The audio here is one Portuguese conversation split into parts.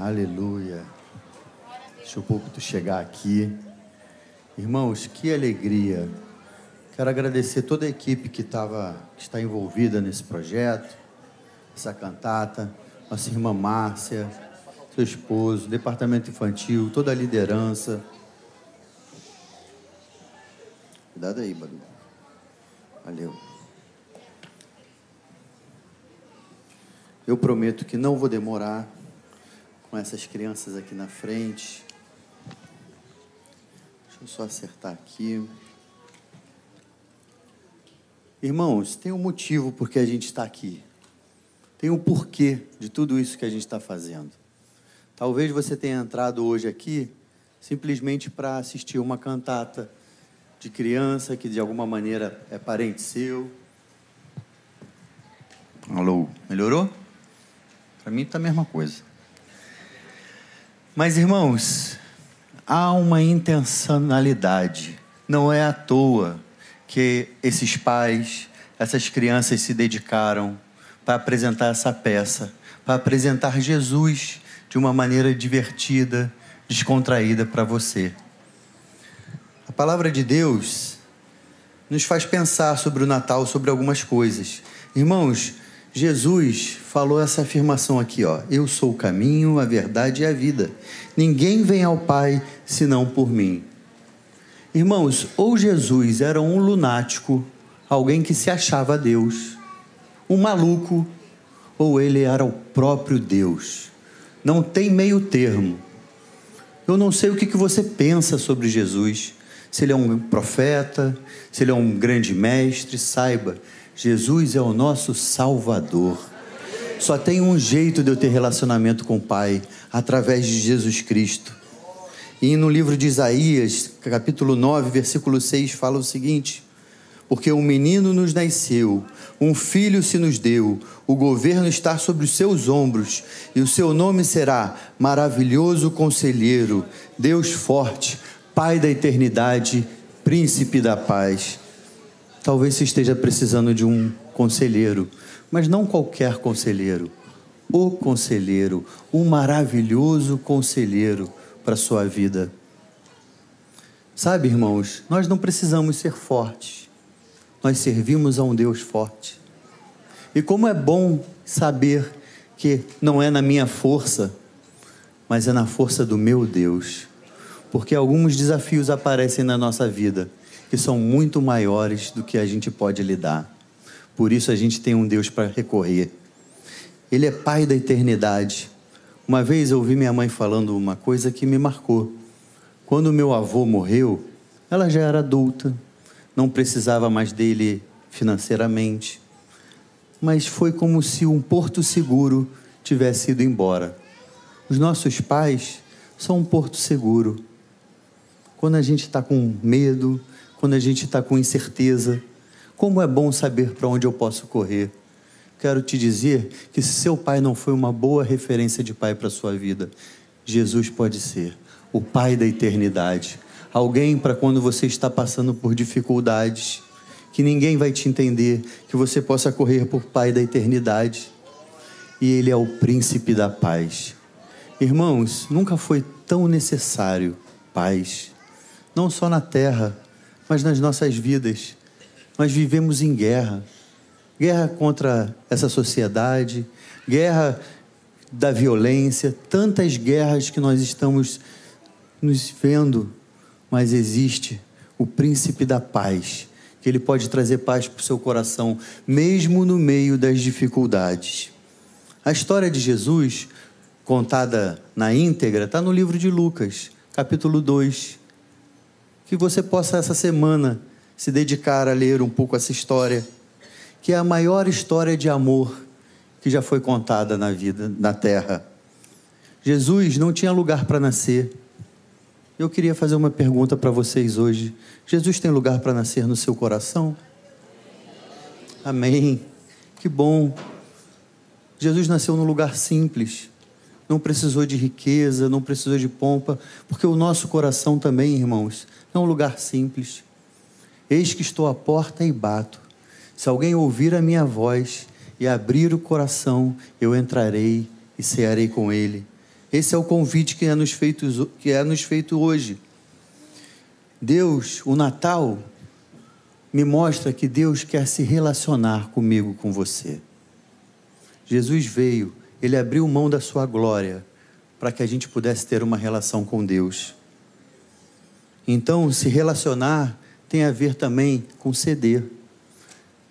Aleluia. Deixa o púlpito chegar aqui. Irmãos, que alegria. Quero agradecer toda a equipe que, tava, que está envolvida nesse projeto, essa cantata, nossa irmã Márcia, seu esposo, departamento infantil, toda a liderança. Cuidado aí, Badu. Valeu. Eu prometo que não vou demorar com essas crianças aqui na frente. Deixa eu só acertar aqui. Irmãos, tem um motivo porque a gente está aqui. Tem um porquê de tudo isso que a gente está fazendo. Talvez você tenha entrado hoje aqui simplesmente para assistir uma cantata de criança que de alguma maneira é parente seu. Alô, melhorou? Para mim está a mesma coisa. Mas, irmãos, há uma intencionalidade. Não é à toa que esses pais, essas crianças se dedicaram para apresentar essa peça, para apresentar Jesus de uma maneira divertida, descontraída para você. A palavra de Deus nos faz pensar sobre o Natal, sobre algumas coisas. Irmãos, Jesus falou essa afirmação aqui, ó: Eu sou o caminho, a verdade e a vida. Ninguém vem ao Pai senão por mim. Irmãos, ou Jesus era um lunático, alguém que se achava Deus, um maluco, ou ele era o próprio Deus. Não tem meio termo. Eu não sei o que você pensa sobre Jesus, se ele é um profeta, se ele é um grande mestre, saiba, Jesus é o nosso Salvador. Só tem um jeito de eu ter relacionamento com o Pai, através de Jesus Cristo. E no livro de Isaías, capítulo 9, versículo 6, fala o seguinte: Porque um menino nos nasceu, um filho se nos deu, o governo está sobre os seus ombros, e o seu nome será Maravilhoso Conselheiro, Deus Forte, Pai da Eternidade, Príncipe da Paz. Talvez você esteja precisando de um conselheiro, mas não qualquer conselheiro. O conselheiro, um maravilhoso conselheiro para a sua vida. Sabe, irmãos, nós não precisamos ser fortes. Nós servimos a um Deus forte. E como é bom saber que não é na minha força, mas é na força do meu Deus. Porque alguns desafios aparecem na nossa vida que são muito maiores do que a gente pode lidar. Por isso a gente tem um Deus para recorrer. Ele é Pai da eternidade. Uma vez eu ouvi minha mãe falando uma coisa que me marcou. Quando meu avô morreu, ela já era adulta, não precisava mais dele financeiramente. Mas foi como se um porto seguro tivesse ido embora. Os nossos pais são um porto seguro. Quando a gente está com medo, quando a gente está com incerteza. Como é bom saber para onde eu posso correr. Quero te dizer que se seu pai não foi uma boa referência de pai para a sua vida, Jesus pode ser o pai da eternidade. Alguém para quando você está passando por dificuldades, que ninguém vai te entender, que você possa correr por pai da eternidade. E ele é o príncipe da paz. Irmãos, nunca foi tão necessário paz, não só na terra, mas nas nossas vidas. Nós vivemos em guerra guerra contra essa sociedade, guerra da violência, tantas guerras que nós estamos nos vendo, mas existe o príncipe da paz, que ele pode trazer paz para o seu coração, mesmo no meio das dificuldades. A história de Jesus, contada na íntegra, está no livro de Lucas, capítulo 2 que você possa essa semana se dedicar a ler um pouco essa história, que é a maior história de amor que já foi contada na vida, na terra. Jesus não tinha lugar para nascer. Eu queria fazer uma pergunta para vocês hoje. Jesus tem lugar para nascer no seu coração? Amém. Que bom. Jesus nasceu num lugar simples. Não precisou de riqueza, não precisou de pompa, porque o nosso coração também, irmãos, é um lugar simples. Eis que estou à porta e bato. Se alguém ouvir a minha voz e abrir o coração, eu entrarei e cearei com ele, Esse é o convite que é nos feito, que é nos feito hoje. Deus, o Natal, me mostra que Deus quer se relacionar comigo, com você. Jesus veio, ele abriu mão da sua glória para que a gente pudesse ter uma relação com Deus. Então, se relacionar tem a ver também com ceder.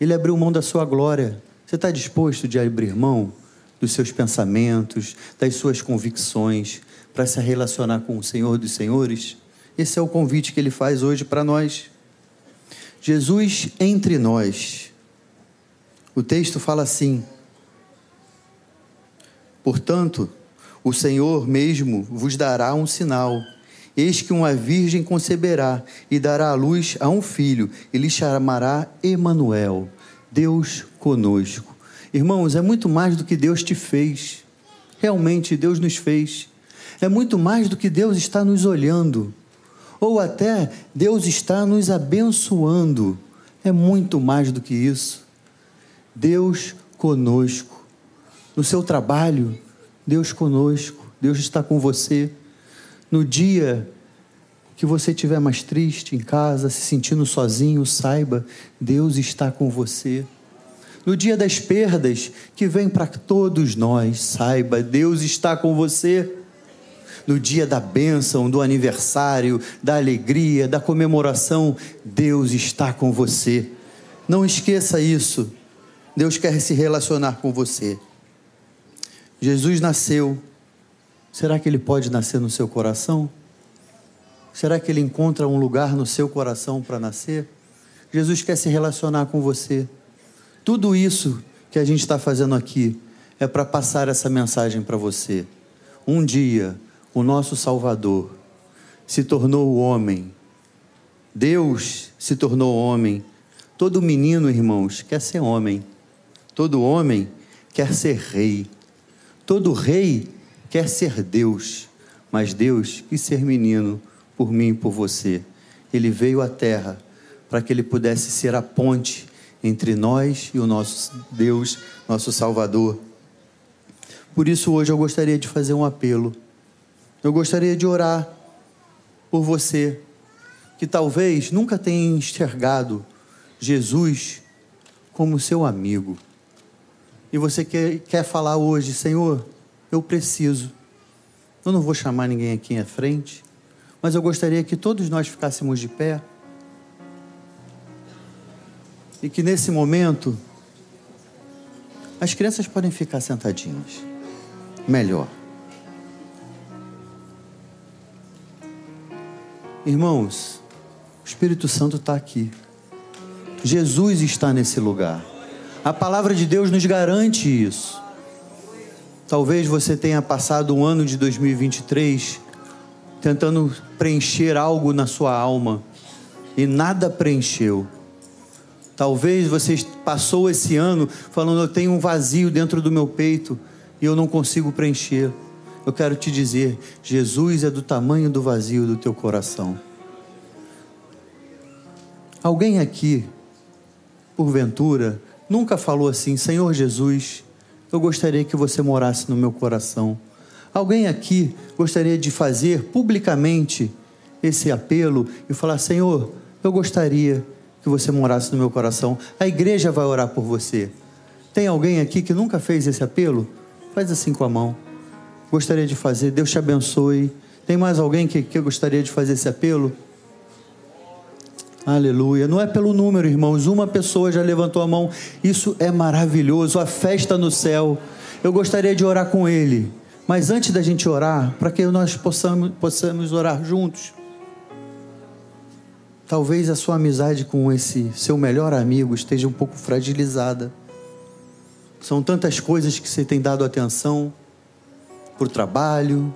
Ele abriu mão da sua glória. Você está disposto de abrir mão dos seus pensamentos, das suas convicções, para se relacionar com o Senhor dos Senhores? Esse é o convite que ele faz hoje para nós. Jesus entre nós. O texto fala assim: Portanto, o Senhor mesmo vos dará um sinal. Eis que uma virgem conceberá e dará à luz a um filho, e lhe chamará Emanuel, Deus conosco. Irmãos, é muito mais do que Deus te fez. Realmente Deus nos fez. É muito mais do que Deus está nos olhando ou até Deus está nos abençoando. É muito mais do que isso. Deus conosco. No seu trabalho, Deus conosco. Deus está com você. No dia que você estiver mais triste em casa, se sentindo sozinho, saiba, Deus está com você. No dia das perdas que vem para todos nós, saiba, Deus está com você no dia da bênção, do aniversário, da alegria, da comemoração, Deus está com você. Não esqueça isso. Deus quer se relacionar com você. Jesus nasceu. Será que ele pode nascer no seu coração? Será que ele encontra um lugar no seu coração para nascer? Jesus quer se relacionar com você. Tudo isso que a gente está fazendo aqui é para passar essa mensagem para você. Um dia o nosso Salvador, se tornou homem. Deus se tornou homem. Todo menino, irmãos, quer ser homem. Todo homem quer ser rei. Todo rei quer ser Deus. Mas Deus quis ser menino por mim e por você. Ele veio à terra para que ele pudesse ser a ponte entre nós e o nosso Deus, nosso Salvador. Por isso, hoje eu gostaria de fazer um apelo eu gostaria de orar por você que talvez nunca tenha enxergado Jesus como seu amigo. E você quer, quer falar hoje, Senhor, eu preciso. Eu não vou chamar ninguém aqui à frente, mas eu gostaria que todos nós ficássemos de pé. E que nesse momento as crianças podem ficar sentadinhas. Melhor. Irmãos, o Espírito Santo está aqui. Jesus está nesse lugar. A palavra de Deus nos garante isso. Talvez você tenha passado o ano de 2023 tentando preencher algo na sua alma e nada preencheu. Talvez você passou esse ano falando: Eu tenho um vazio dentro do meu peito e eu não consigo preencher eu quero te dizer: Jesus é do tamanho do vazio do teu coração. Alguém aqui, porventura, nunca falou assim: Senhor Jesus, eu gostaria que você morasse no meu coração. Alguém aqui gostaria de fazer publicamente esse apelo e falar: Senhor, eu gostaria que você morasse no meu coração. A igreja vai orar por você. Tem alguém aqui que nunca fez esse apelo? Faz assim com a mão gostaria de fazer. Deus te abençoe. Tem mais alguém que, que gostaria de fazer esse apelo? Aleluia. Não é pelo número, irmãos. Uma pessoa já levantou a mão. Isso é maravilhoso. A festa no céu. Eu gostaria de orar com ele. Mas antes da gente orar, para que nós possamos, possamos orar juntos. Talvez a sua amizade com esse seu melhor amigo esteja um pouco fragilizada. São tantas coisas que você tem dado atenção para o trabalho,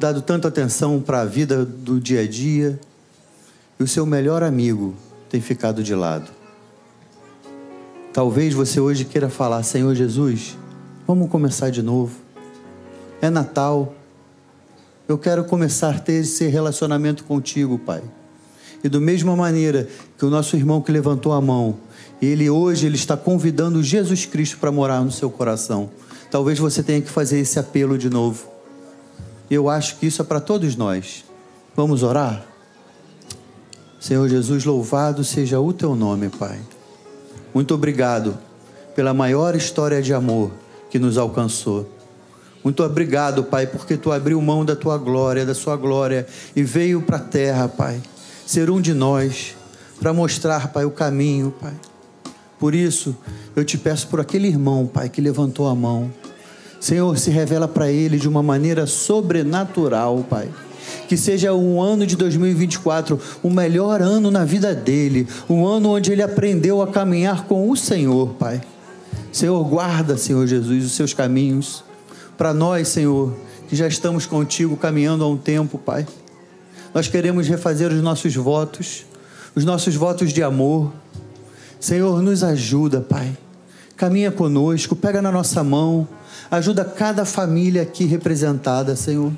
dado tanta atenção para a vida do dia a dia, e o seu melhor amigo tem ficado de lado. Talvez você hoje queira falar: Senhor Jesus, vamos começar de novo. É Natal. Eu quero começar a ter esse relacionamento contigo, Pai. E da mesma maneira que o nosso irmão que levantou a mão, ele hoje ele está convidando Jesus Cristo para morar no seu coração. Talvez você tenha que fazer esse apelo de novo. Eu acho que isso é para todos nós. Vamos orar? Senhor Jesus, louvado seja o teu nome, Pai. Muito obrigado pela maior história de amor que nos alcançou. Muito obrigado, Pai, porque tu abriu mão da tua glória, da sua glória e veio para a terra, Pai, ser um de nós, para mostrar, Pai, o caminho, Pai. Por isso, eu te peço por aquele irmão, Pai, que levantou a mão. Senhor, se revela para ele de uma maneira sobrenatural, Pai. Que seja um ano de 2024 o melhor ano na vida dele, um ano onde ele aprendeu a caminhar com o Senhor, Pai. Senhor, guarda, Senhor Jesus, os seus caminhos. Para nós, Senhor, que já estamos contigo caminhando há um tempo, Pai. Nós queremos refazer os nossos votos, os nossos votos de amor. Senhor, nos ajuda, Pai. Caminha conosco, pega na nossa mão, ajuda cada família aqui representada, Senhor.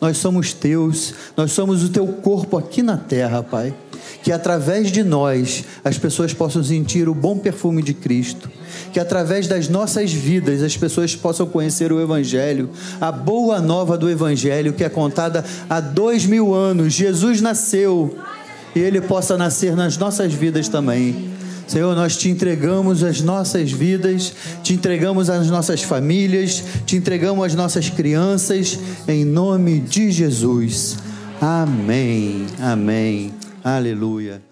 Nós somos teus, nós somos o teu corpo aqui na terra, Pai. Que através de nós as pessoas possam sentir o bom perfume de Cristo. Que através das nossas vidas as pessoas possam conhecer o Evangelho, a boa nova do Evangelho que é contada há dois mil anos. Jesus nasceu e ele possa nascer nas nossas vidas também. Senhor, nós te entregamos as nossas vidas, te entregamos as nossas famílias, te entregamos as nossas crianças, em nome de Jesus. Amém. Amém. Aleluia.